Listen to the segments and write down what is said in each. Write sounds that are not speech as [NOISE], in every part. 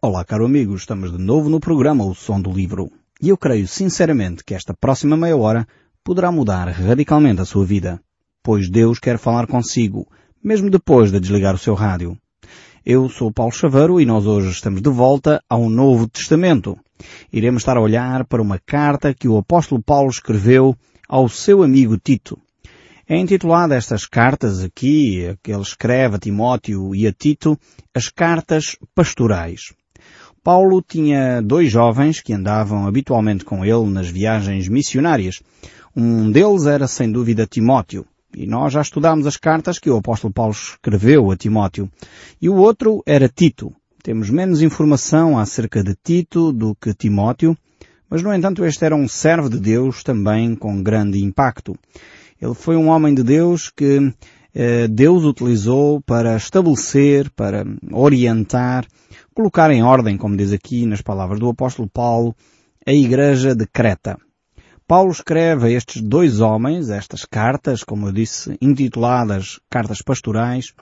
Olá, caro amigo, estamos de novo no programa O Som do Livro. E eu creio sinceramente que esta próxima meia hora poderá mudar radicalmente a sua vida, pois Deus quer falar consigo, mesmo depois de desligar o seu rádio. Eu sou Paulo Chaveiro e nós hoje estamos de volta ao Novo Testamento. Iremos estar a olhar para uma carta que o apóstolo Paulo escreveu ao seu amigo Tito. É intitulada estas cartas aqui, que ele escreve a Timóteo e a Tito, as cartas pastorais. Paulo tinha dois jovens que andavam habitualmente com ele nas viagens missionárias. Um deles era sem dúvida Timóteo. E nós já estudámos as cartas que o apóstolo Paulo escreveu a Timóteo. E o outro era Tito. Temos menos informação acerca de Tito do que Timóteo, mas no entanto este era um servo de Deus também com grande impacto. Ele foi um homem de Deus que eh, Deus utilizou para estabelecer, para orientar, colocar em ordem, como diz aqui nas palavras do apóstolo Paulo, a igreja de Creta. Paulo escreve a estes dois homens estas cartas, como eu disse, intituladas Cartas Pastorais,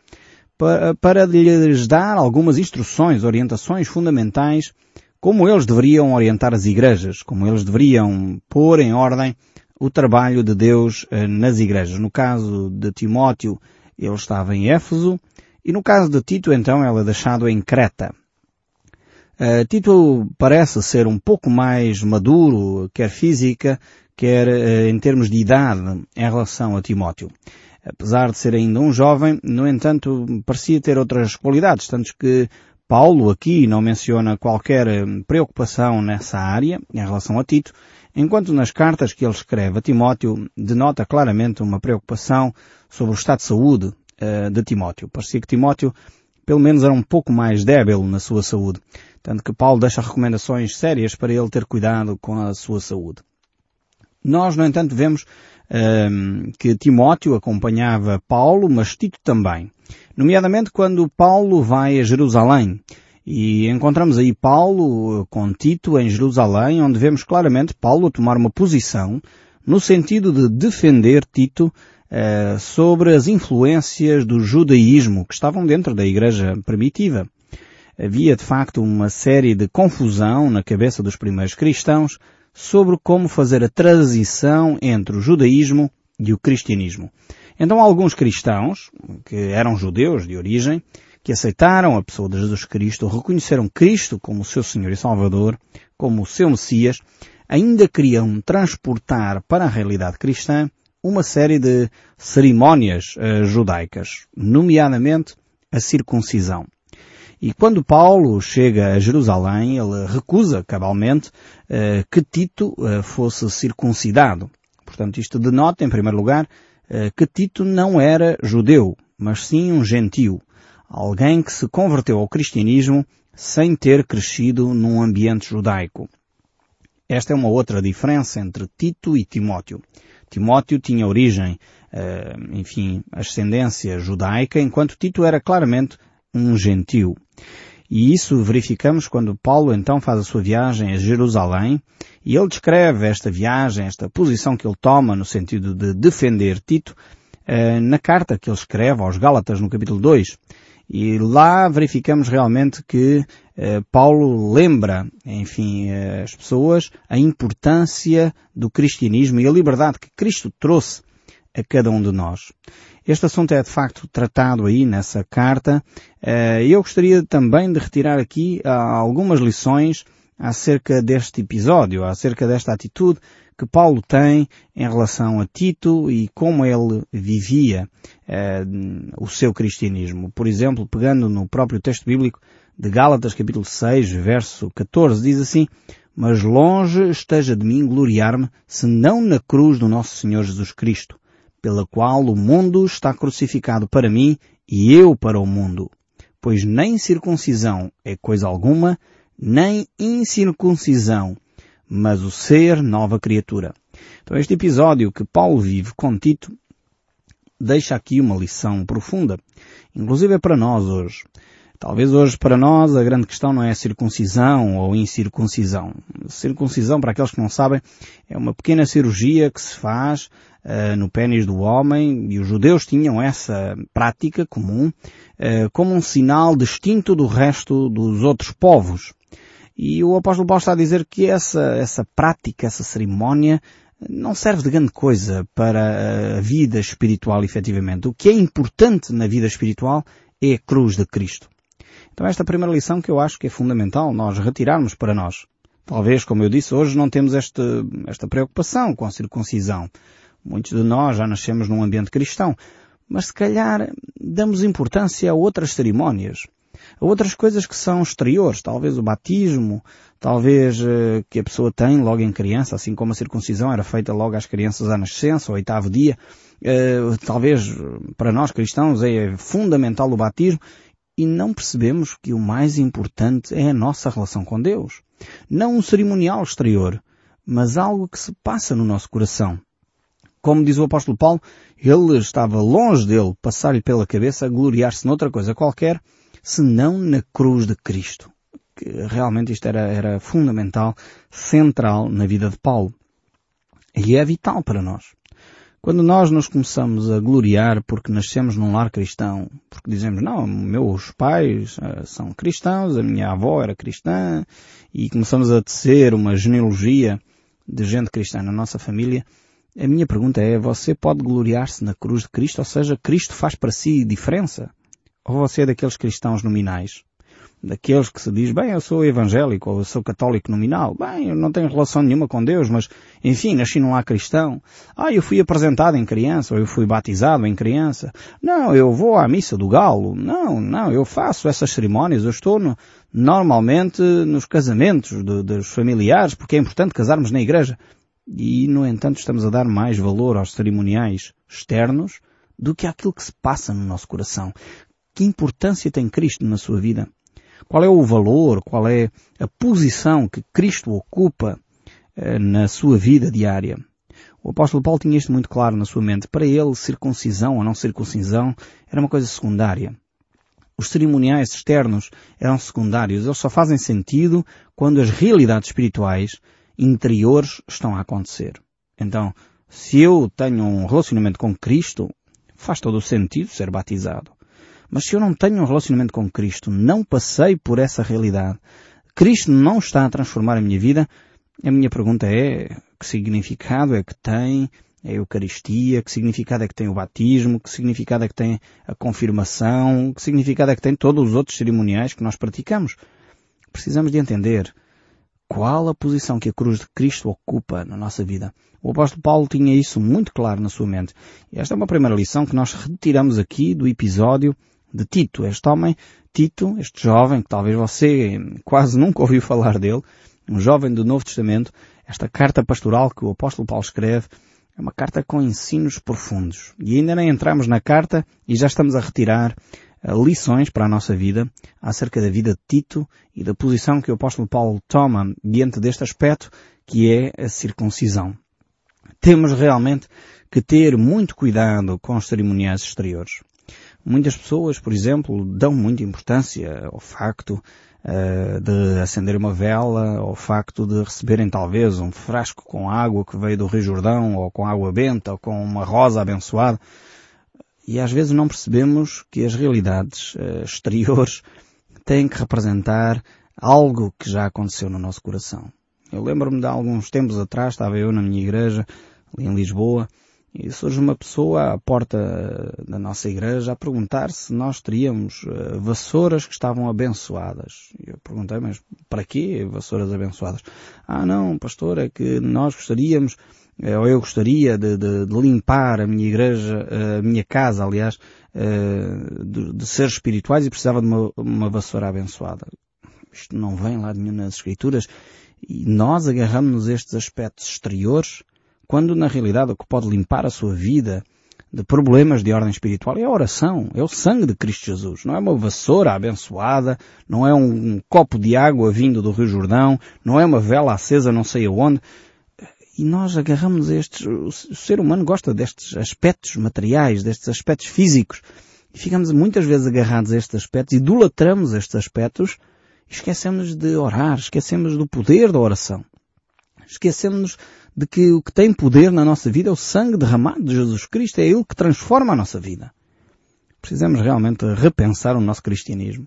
para, para lhes dar algumas instruções, orientações fundamentais, como eles deveriam orientar as igrejas, como eles deveriam pôr em ordem o trabalho de Deus eh, nas igrejas. No caso de Timóteo, ele estava em Éfeso, e no caso de Tito, então, ele é deixado em Creta. Uh, Tito parece ser um pouco mais maduro, quer física, quer uh, em termos de idade, em relação a Timóteo. Apesar de ser ainda um jovem, no entanto, parecia ter outras qualidades, tanto que Paulo aqui não menciona qualquer preocupação nessa área em relação a Tito, enquanto nas cartas que ele escreve a Timóteo denota claramente uma preocupação sobre o estado de saúde uh, de Timóteo. Parecia que Timóteo pelo menos era um pouco mais débil na sua saúde. Tanto que Paulo deixa recomendações sérias para ele ter cuidado com a sua saúde. Nós, no entanto, vemos um, que Timóteo acompanhava Paulo, mas Tito também. Nomeadamente quando Paulo vai a Jerusalém. E encontramos aí Paulo com Tito em Jerusalém, onde vemos claramente Paulo tomar uma posição no sentido de defender Tito uh, sobre as influências do judaísmo que estavam dentro da igreja primitiva. Havia de facto uma série de confusão na cabeça dos primeiros cristãos sobre como fazer a transição entre o judaísmo e o cristianismo. Então alguns cristãos, que eram judeus de origem, que aceitaram a pessoa de Jesus Cristo, reconheceram Cristo como seu Senhor e Salvador, como o seu Messias, ainda queriam transportar para a realidade cristã uma série de cerimónias uh, judaicas, nomeadamente a circuncisão. E quando Paulo chega a Jerusalém, ele recusa cabalmente uh, que Tito uh, fosse circuncidado. Portanto, isto denota, em primeiro lugar, que Tito não era judeu, mas sim um gentio alguém que se converteu ao cristianismo sem ter crescido num ambiente judaico. Esta é uma outra diferença entre Tito e Timóteo. Timóteo tinha origem, eh, enfim, ascendência judaica, enquanto Tito era claramente um gentio. E isso verificamos quando Paulo então faz a sua viagem a Jerusalém e ele descreve esta viagem, esta posição que ele toma no sentido de defender Tito, eh, na carta que ele escreve aos Gálatas no capítulo 2. E lá verificamos realmente que eh, Paulo lembra, enfim, eh, as pessoas a importância do cristianismo e a liberdade que Cristo trouxe a cada um de nós. Este assunto é de facto tratado aí nessa carta eh, eu gostaria também de retirar aqui ah, algumas lições acerca deste episódio, acerca desta atitude que Paulo tem em relação a Tito e como ele vivia eh, o seu cristianismo. Por exemplo, pegando no próprio texto bíblico de Gálatas capítulo 6, verso 14, diz assim, Mas longe esteja de mim gloriar-me, senão na cruz do nosso Senhor Jesus Cristo, pela qual o mundo está crucificado para mim e eu para o mundo. Pois nem circuncisão é coisa alguma, nem incircuncisão, mas o ser nova criatura. Então este episódio que Paulo vive com Tito deixa aqui uma lição profunda, inclusive é para nós hoje. Talvez hoje para nós a grande questão não é circuncisão ou incircuncisão. Circuncisão, para aqueles que não sabem, é uma pequena cirurgia que se faz uh, no pênis do homem, e os judeus tinham essa prática comum, uh, como um sinal distinto do resto dos outros povos. E o apóstolo Paulo está a dizer que essa, essa prática, essa cerimónia, não serve de grande coisa para a vida espiritual, efetivamente. O que é importante na vida espiritual é a cruz de Cristo. Então esta primeira lição que eu acho que é fundamental nós retirarmos para nós. Talvez, como eu disse, hoje não temos este, esta preocupação com a circuncisão. Muitos de nós já nascemos num ambiente cristão. Mas se calhar damos importância a outras cerimónias, a outras coisas que são exteriores, talvez o batismo, talvez eh, que a pessoa tem logo em criança, assim como a circuncisão era feita logo às crianças à nascença, ao oitavo dia. Eh, talvez para nós cristãos é fundamental o batismo e não percebemos que o mais importante é a nossa relação com Deus. Não um cerimonial exterior, mas algo que se passa no nosso coração. Como diz o apóstolo Paulo, ele estava longe dele passar-lhe pela cabeça a gloriar-se noutra coisa qualquer, senão na cruz de Cristo. Que realmente isto era, era fundamental, central na vida de Paulo. E é vital para nós. Quando nós nos começamos a gloriar porque nascemos num lar cristão, porque dizemos, não, meus pais uh, são cristãos, a minha avó era cristã, e começamos a tecer uma genealogia de gente cristã na nossa família, a minha pergunta é, você pode gloriar-se na cruz de Cristo? Ou seja, Cristo faz para si diferença? Ou você é daqueles cristãos nominais? daqueles que se diz, bem, eu sou evangélico ou eu sou católico nominal. Bem, eu não tenho relação nenhuma com Deus, mas, enfim, nasci num lar cristão. Ah, eu fui apresentado em criança ou eu fui batizado em criança. Não, eu vou à missa do galo. Não, não, eu faço essas cerimónias. Eu estou no, normalmente nos casamentos de, dos familiares, porque é importante casarmos na igreja. E, no entanto, estamos a dar mais valor aos cerimoniais externos do que àquilo que se passa no nosso coração. Que importância tem Cristo na sua vida? Qual é o valor, qual é a posição que Cristo ocupa eh, na sua vida diária? O apóstolo Paulo tinha isto muito claro na sua mente. Para ele, circuncisão ou não circuncisão era uma coisa secundária. Os cerimoniais externos eram secundários. Eles só fazem sentido quando as realidades espirituais interiores estão a acontecer. Então, se eu tenho um relacionamento com Cristo, faz todo o sentido ser batizado. Mas se eu não tenho um relacionamento com Cristo, não passei por essa realidade, Cristo não está a transformar a minha vida, a minha pergunta é que significado é que tem a Eucaristia, que significado é que tem o batismo, que significado é que tem a confirmação, que significado é que tem todos os outros cerimoniais que nós praticamos. Precisamos de entender qual a posição que a cruz de Cristo ocupa na nossa vida. O apóstolo Paulo tinha isso muito claro na sua mente. E esta é uma primeira lição que nós retiramos aqui do episódio de Tito. Este homem, Tito, este jovem, que talvez você quase [LAUGHS] nunca ouviu falar dele, um jovem do Novo Testamento, esta carta pastoral que o apóstolo Paulo escreve, é uma carta com ensinos profundos. E ainda nem entramos na carta e já estamos a retirar lições para a nossa vida acerca da vida de Tito e da posição que o apóstolo Paulo toma diante deste aspecto que é a circuncisão. Temos realmente que ter muito cuidado com os cerimoniais exteriores. Muitas pessoas, por exemplo, dão muita importância ao facto uh, de acender uma vela, ao facto de receberem talvez um frasco com água que veio do Rio Jordão, ou com água benta, ou com uma rosa abençoada. E às vezes não percebemos que as realidades uh, exteriores têm que representar algo que já aconteceu no nosso coração. Eu lembro-me de alguns tempos atrás, estava eu na minha igreja, ali em Lisboa, e surge uma pessoa à porta da nossa igreja a perguntar se nós teríamos uh, vassouras que estavam abençoadas. Eu perguntei, mas para quê vassouras abençoadas? Ah não, pastor, é que nós gostaríamos, ou eu gostaria de, de, de, limpar a minha igreja, uh, a minha casa, aliás, de, de seres espirituais e precisava de uma, uma vassoura abençoada. Isto não vem lá de nenhuma das escrituras. E nós agarramos-nos estes aspectos exteriores quando na realidade o que pode limpar a sua vida de problemas de ordem espiritual é a oração, é o sangue de Cristo Jesus. Não é uma vassoura abençoada, não é um, um copo de água vindo do Rio Jordão, não é uma vela acesa não sei aonde. E nós agarramos estes, o ser humano gosta destes aspectos materiais, destes aspectos físicos. E ficamos muitas vezes agarrados a estes aspectos, idolatramos estes aspectos esquecemos de orar, esquecemos do poder da oração. Esquecemos de que o que tem poder na nossa vida é o sangue derramado de Jesus Cristo, é Ele que transforma a nossa vida. Precisamos realmente repensar o nosso cristianismo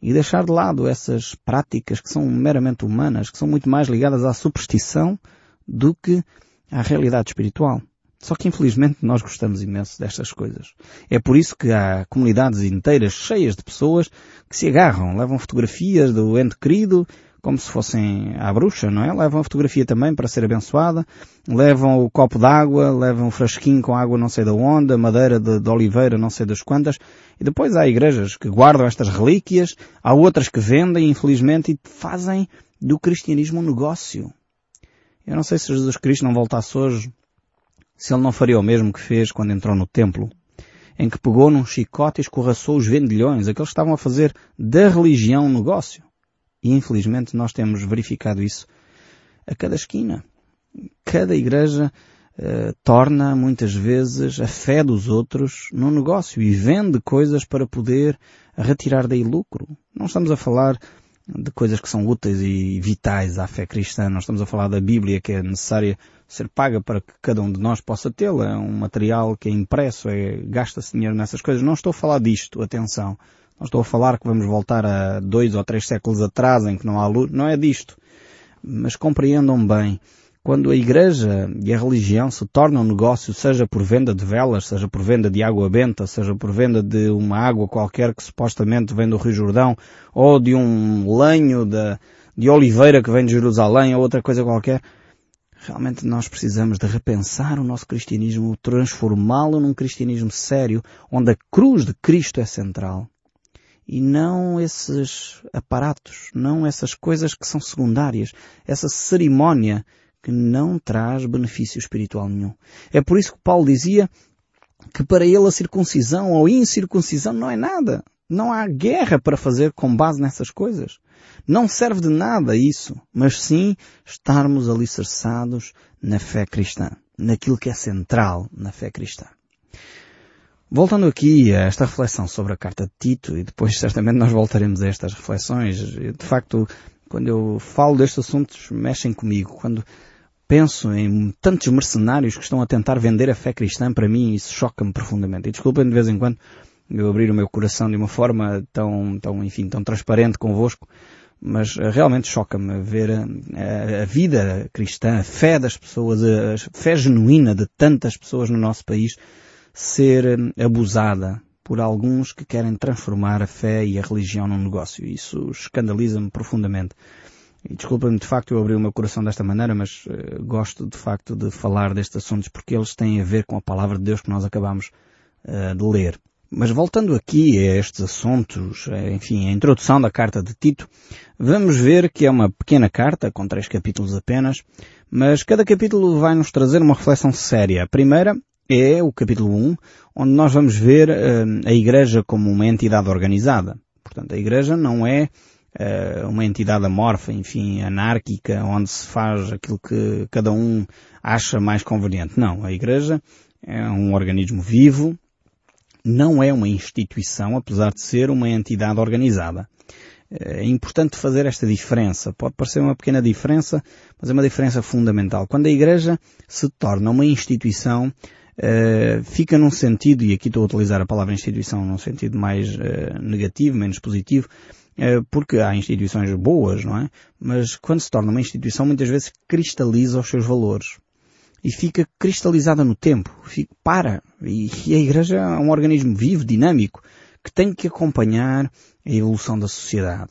e deixar de lado essas práticas que são meramente humanas, que são muito mais ligadas à superstição do que à realidade espiritual. Só que infelizmente nós gostamos imenso destas coisas. É por isso que há comunidades inteiras cheias de pessoas que se agarram, levam fotografias do ente querido como se fossem à bruxa, não é? Levam a fotografia também para ser abençoada, levam o copo d'água, levam o frasquinho com água não sei da onde, madeira de, de, oliveira não sei das quantas, e depois há igrejas que guardam estas relíquias, há outras que vendem, infelizmente, e fazem do cristianismo um negócio. Eu não sei se Jesus Cristo não voltasse hoje, se ele não faria o mesmo que fez quando entrou no templo, em que pegou num chicote e escorraçou os vendilhões, aqueles que estavam a fazer da religião um negócio. E infelizmente nós temos verificado isso a cada esquina. Cada igreja uh, torna muitas vezes a fé dos outros num negócio e vende coisas para poder retirar daí lucro. Não estamos a falar de coisas que são úteis e vitais à fé cristã. Nós estamos a falar da Bíblia que é necessária ser paga para que cada um de nós possa tê-la. É um material que é impresso, é, gasta-se dinheiro nessas coisas. Não estou a falar disto, atenção. Não estou a falar que vamos voltar a dois ou três séculos atrás em que não há luz. Não é disto. Mas compreendam bem. Quando a igreja e a religião se tornam negócio, seja por venda de velas, seja por venda de água benta, seja por venda de uma água qualquer que supostamente vem do Rio Jordão, ou de um lenho de, de oliveira que vem de Jerusalém, ou outra coisa qualquer, realmente nós precisamos de repensar o nosso cristianismo, transformá-lo num cristianismo sério, onde a cruz de Cristo é central e não esses aparatos, não essas coisas que são secundárias, essa cerimónia que não traz benefício espiritual nenhum. É por isso que Paulo dizia que para ele a circuncisão ou incircuncisão não é nada. Não há guerra para fazer com base nessas coisas. Não serve de nada isso, mas sim estarmos alicerçados na fé cristã, naquilo que é central na fé cristã. Voltando aqui a esta reflexão sobre a carta de Tito, e depois certamente nós voltaremos a estas reflexões, de facto, quando eu falo destes assuntos, mexem comigo. Quando penso em tantos mercenários que estão a tentar vender a fé cristã, para mim isso choca-me profundamente. E desculpem de vez em quando eu abrir o meu coração de uma forma tão, tão, enfim, tão transparente convosco, mas realmente choca-me ver a, a, vida cristã, a fé das pessoas, a fé genuína de tantas pessoas no nosso país ser hum, abusada por alguns que querem transformar a fé e a religião num negócio. Isso escandaliza-me profundamente. E desculpa-me de facto eu abri o meu coração desta maneira, mas uh, gosto de facto de falar destes assuntos porque eles têm a ver com a palavra de Deus que nós acabamos uh, de ler. Mas voltando aqui a estes assuntos, eh, enfim, a introdução da carta de Tito, vamos ver que é uma pequena carta, com três capítulos apenas, mas cada capítulo vai nos trazer uma reflexão séria. A primeira é o capítulo 1, onde nós vamos ver uh, a Igreja como uma entidade organizada. Portanto, a Igreja não é uh, uma entidade amorfa, enfim, anárquica, onde se faz aquilo que cada um acha mais conveniente. Não, a Igreja é um organismo vivo, não é uma instituição, apesar de ser uma entidade organizada. Eh, é importante fazer esta diferença. Pode parecer uma pequena diferença, mas é uma diferença fundamental. Quando a Igreja se torna uma instituição, uh, fica num sentido, e aqui estou a utilizar a palavra instituição num sentido mais negativo, menos positivo, porque há instituições boas, não é? Mas quando se torna uma instituição, muitas vezes cristaliza os seus valores. E fica cristalizada no tempo. Fica, para. E, e a Igreja é um organismo vivo, dinâmico, que tem que acompanhar a evolução da sociedade.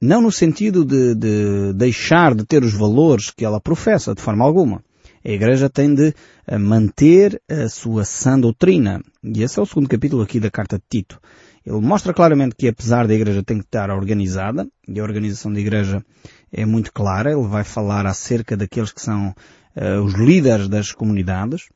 Não no sentido de, de deixar de ter os valores que ela professa, de forma alguma. A Igreja tem de eh, manter a sua sã doutrina. E esse é o segundo capítulo aqui da carta de Tito. Ele mostra claramente que apesar da Igreja tem que estar organizada, e a organização da Igreja é muito clara, ele vai falar acerca daqueles que são uh, os líderes das comunidades,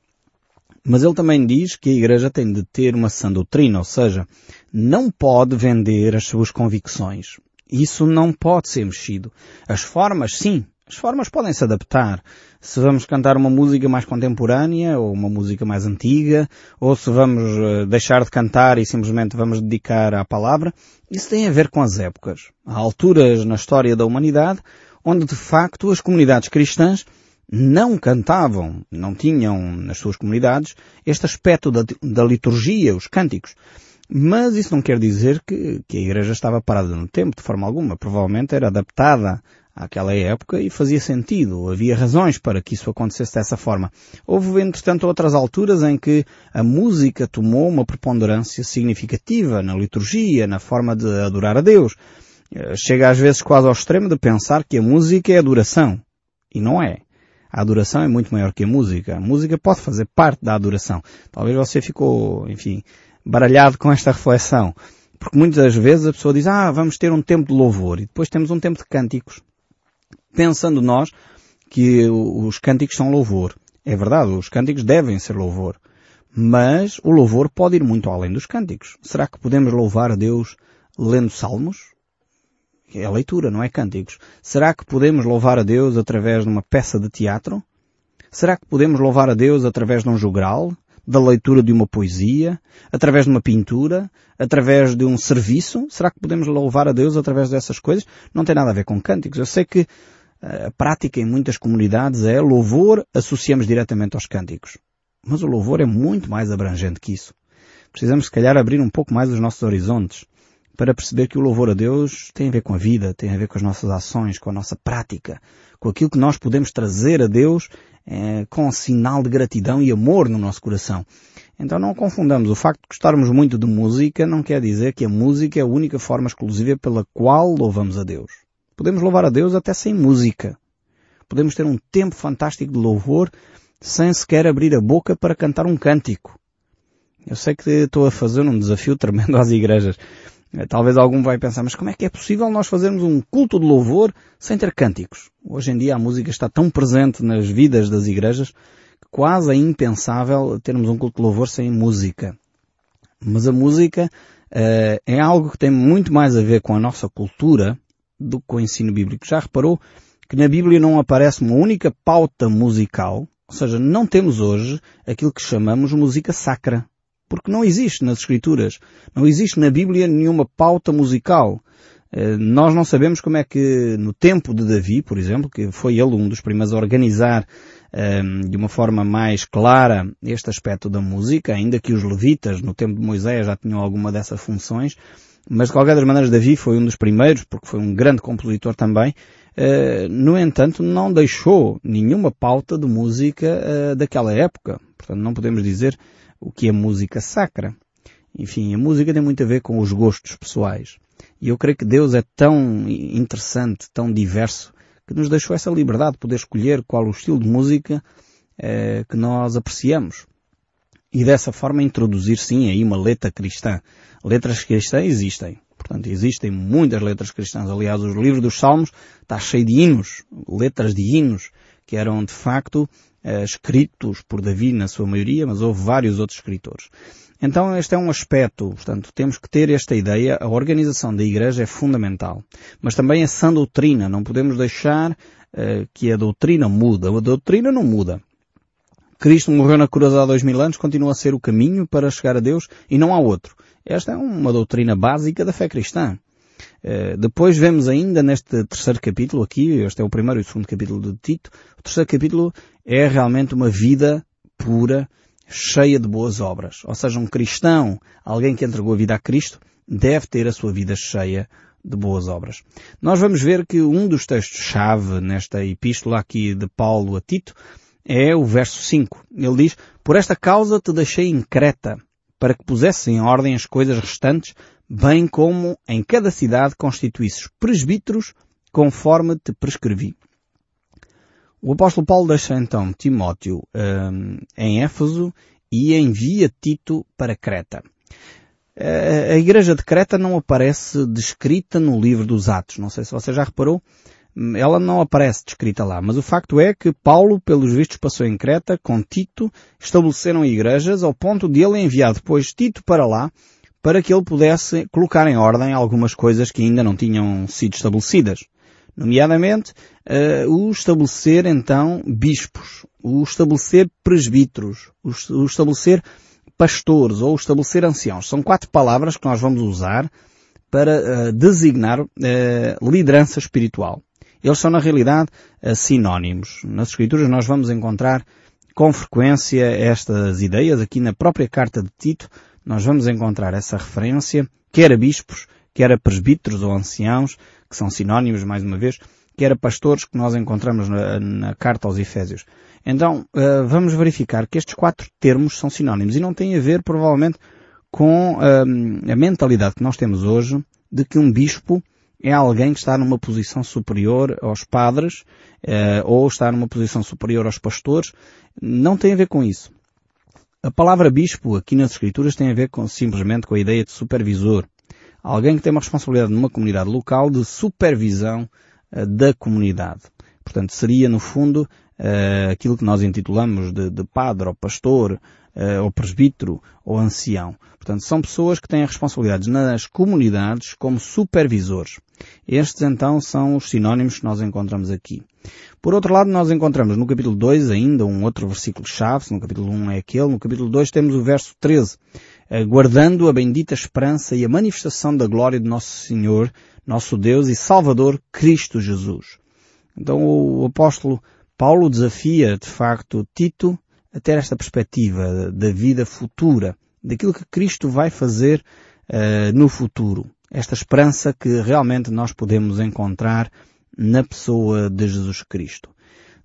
mas ele também diz que a Igreja tem de ter uma sã doutrina, ou seja, não pode vender as suas convicções. Isso não pode ser mexido. As formas, sim, as formas podem se adaptar. Se vamos cantar uma música mais contemporânea ou uma música mais antiga, ou se vamos eh, deixar de cantar e simplesmente vamos dedicar à palavra, isso tem a ver com as épocas. Há alturas na história da humanidade onde de facto as comunidades cristãs não cantavam, não tinham nas suas comunidades este aspecto da, da liturgia, os cânticos. Mas isso não quer dizer que, que, a igreja estava parada no tempo, de forma alguma. Provavelmente era adaptada àquela época e fazia sentido. Havia razões para que isso acontecesse dessa forma. Houve, entretanto, outras alturas em que a música tomou uma preponderância significativa na liturgia, na forma de adorar a Deus. Eh, chega às vezes quase ao extremo de pensar que a música é adoração. E não é. A adoração é muito maior que a música. A música pode fazer parte da adoração. Talvez você ficou, enfim, baralhado com esta reflexão. Porque muitas vezes a pessoa diz, ah, vamos ter um tempo de louvor e depois temos um tempo de cânticos. Pensando nós que os cânticos são louvor. É verdade, os cânticos devem ser louvor. Mas o louvor pode ir muito além dos cânticos. Será que podemos louvar a Deus lendo salmos? É leitura, não é cânticos. Será que podemos louvar a Deus através de uma peça de teatro? Será que podemos louvar a Deus através de um jogral? Da leitura de uma poesia? Através de uma pintura? Através de um serviço? Será que podemos louvar a Deus através dessas coisas? Não tem nada a ver com cânticos. Eu sei que eh, a prática em muitas comunidades é louvor associamos diretamente aos cânticos. Mas o louvor é muito mais abrangente que isso. Precisamos, se calhar, abrir um pouco mais os nossos horizontes para perceber que o louvor a Deus tem a ver com a vida, tem a ver com as nossas ações, com a nossa prática, com aquilo que nós podemos trazer a Deus é, com um sinal de gratidão e amor no nosso coração. Então não confundamos. O facto de gostarmos muito de música não quer dizer que a música é a única forma exclusiva pela qual louvamos a Deus. Podemos louvar a Deus até sem música. Podemos ter um tempo fantástico de louvor sem sequer abrir a boca para cantar um cântico. Eu sei que estou a fazer um desafio tremendo às igrejas, eh, talvez algum vai pensar, mas como é que é possível nós fazermos um culto de louvor sem ter cânticos? Hoje em dia a música está tão presente nas vidas das igrejas que quase é impensável termos um culto de louvor sem música. Mas a música uh, é algo que tem muito mais a ver com a nossa cultura do que o ensino bíblico. Já reparou que na Bíblia não aparece uma única pauta musical, ou seja, não temos hoje aquilo que chamamos música sacra. Porque não existe nas Escrituras, não existe na Bíblia nenhuma pauta musical. Eh, nós não sabemos como é que no tempo de Davi, por exemplo, que foi ele um dos primeiros a organizar ehm, de uma forma mais clara este aspecto da música, ainda que os levitas no tempo de Moisés já tinham alguma dessas funções, mas de qualquer das maneiras Davi foi um dos primeiros, porque foi um grande compositor também, eh, no entanto não deixou nenhuma pauta de música eh, daquela época. Portanto não podemos dizer o que é música sacra. Enfim, a música tem muito a ver com os gostos pessoais. E eu creio que Deus é tão interessante, tão diverso, que nos deixou essa liberdade de poder escolher qual o estilo de música eh, que nós apreciamos. E dessa forma introduzir sim aí uma letra cristã. Letras cristãs existem. Portanto, existem muitas letras cristãs. Aliás, o livro dos Salmos está cheio de hinos, letras de hinos, que eram de facto eh, escritos por Davi na sua maioria, mas houve vários outros escritores. Então este é um aspecto, portanto, temos que ter esta ideia, a organização da Igreja é fundamental. Mas também a sã doutrina, não podemos deixar uh, que a doutrina muda. A doutrina não muda. Cristo morreu na cruz há dois mil anos, continua a ser o caminho para chegar a Deus e não há outro. Esta é uma doutrina básica da fé cristã. Uh, depois vemos ainda neste terceiro capítulo aqui, este é o primeiro e o segundo capítulo de Tito, o terceiro capítulo é realmente uma vida pura, cheia de boas obras. Ou seja, um cristão, alguém que entregou a vida a Cristo, deve ter a sua vida cheia de boas obras. Nós vamos ver que um dos textos-chave nesta epístola aqui de Paulo a Tito é o verso 5. Ele diz, Por esta causa te deixei em Creta, para que pusesse em ordem as coisas restantes, bem como em cada cidade constituísses presbíteros, conforme te prescrevi. O apóstolo Paulo deixa então Timóteo um, em Éfeso e envia Tito para Creta. A igreja de Creta não aparece descrita no livro dos Atos. Não sei se você já reparou. Ela não aparece descrita lá. Mas o facto é que Paulo, pelos vistos, passou em Creta com Tito, estabeleceram igrejas ao ponto de ele enviar depois Tito para lá para que ele pudesse colocar em ordem algumas coisas que ainda não tinham sido estabelecidas nomeadamente uh, o estabelecer então bispos, o estabelecer presbíteros, o, estabelecer pastores ou estabelecer anciãos. São quatro palavras que nós vamos usar para uh, designar uh, liderança espiritual. Eles são, na realidade, sinónimos. Nas Escrituras nós vamos encontrar com frequência estas ideias. Aqui na própria carta de Tito nós vamos encontrar essa referência, quer a bispos, quer a presbíteros ou anciãos, que são sinónimos, mais uma vez, quer a pastores que nós encontramos na, na carta aos Efésios. Então, uh, vamos verificar que estes quatro termos são sinónimos e não têm a ver, provavelmente, com uh, a mentalidade que nós temos hoje de que um bispo é alguém que está numa posição superior aos padres uh, ou está numa posição superior aos pastores. Não tem a ver com isso. A palavra bispo aqui nas Escrituras tem a ver com, simplesmente com a ideia de supervisor. Alguém que tem uma responsabilidade numa comunidade local de supervisão uh, da comunidade. Portanto, seria no fundo uh, aquilo que nós intitulamos de, de padre ou pastor, uh, ou presbítero, ou ancião. Portanto, são pessoas que têm responsabilidades nas comunidades como supervisores. Estes então são os sinónimos que nós encontramos aqui. Por outro lado, nós encontramos no capítulo 2 ainda um outro versículo-chave, no capítulo 1 é aquele, no capítulo 2 temos o verso 13, guardando a bendita esperança e a manifestação da glória de nosso Senhor, nosso Deus e Salvador, Cristo Jesus. Então o apóstolo Paulo desafia, de facto, Tito a ter esta perspectiva da vida futura, daquilo que Cristo vai fazer uh, no futuro. Esta esperança que realmente nós podemos encontrar na pessoa de Jesus Cristo.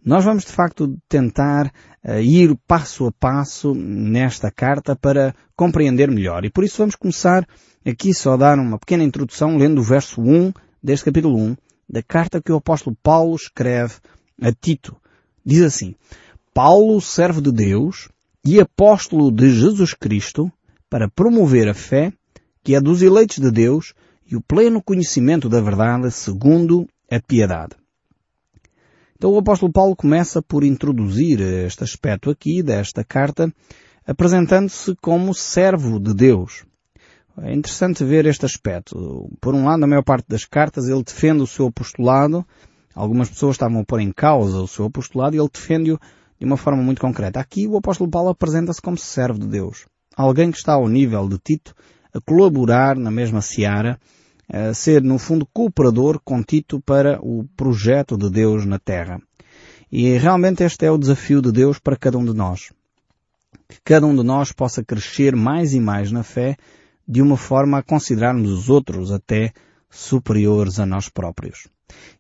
Nós vamos de facto tentar uh, ir passo a passo nesta carta para compreender melhor. E por isso vamos começar aqui só a dar uma pequena introdução lendo o verso 1 deste capítulo 1 da carta que o apóstolo Paulo escreve a Tito, Diz assim, Paulo, servo de Deus e apóstolo de Jesus Cristo, para promover a fé que é dos eleitos de Deus e o pleno conhecimento da verdade segundo a piedade. Então o apóstolo Paulo começa por introduzir este aspecto aqui desta carta, apresentando-se como servo de Deus. É interessante ver este aspecto. Por um lado, na maior parte das cartas, ele defende o seu apostolado, Algumas pessoas estavam a pôr em causa o seu apostolado e ele defende-o de uma forma muito concreta. Aqui o apóstolo Paulo apresenta-se como servo de Deus. Alguém que está ao nível de Tito a colaborar na mesma seara, a ser no fundo cooperador com Tito para o projeto de Deus na Terra. E realmente este é o desafio de Deus para cada um de nós. Que cada um de nós possa crescer mais e mais na fé de uma forma a considerarmos os outros até superiores a nós próprios.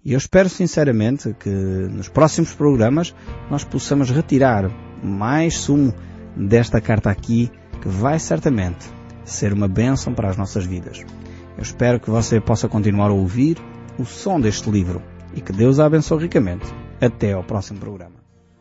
E eu espero sinceramente que nos próximos programas nós possamos retirar mais sumo desta carta aqui, que vai certamente ser uma bênção para as nossas vidas. Eu espero que você possa continuar a ouvir o som deste livro e que Deus a abençoe ricamente. Até ao próximo programa.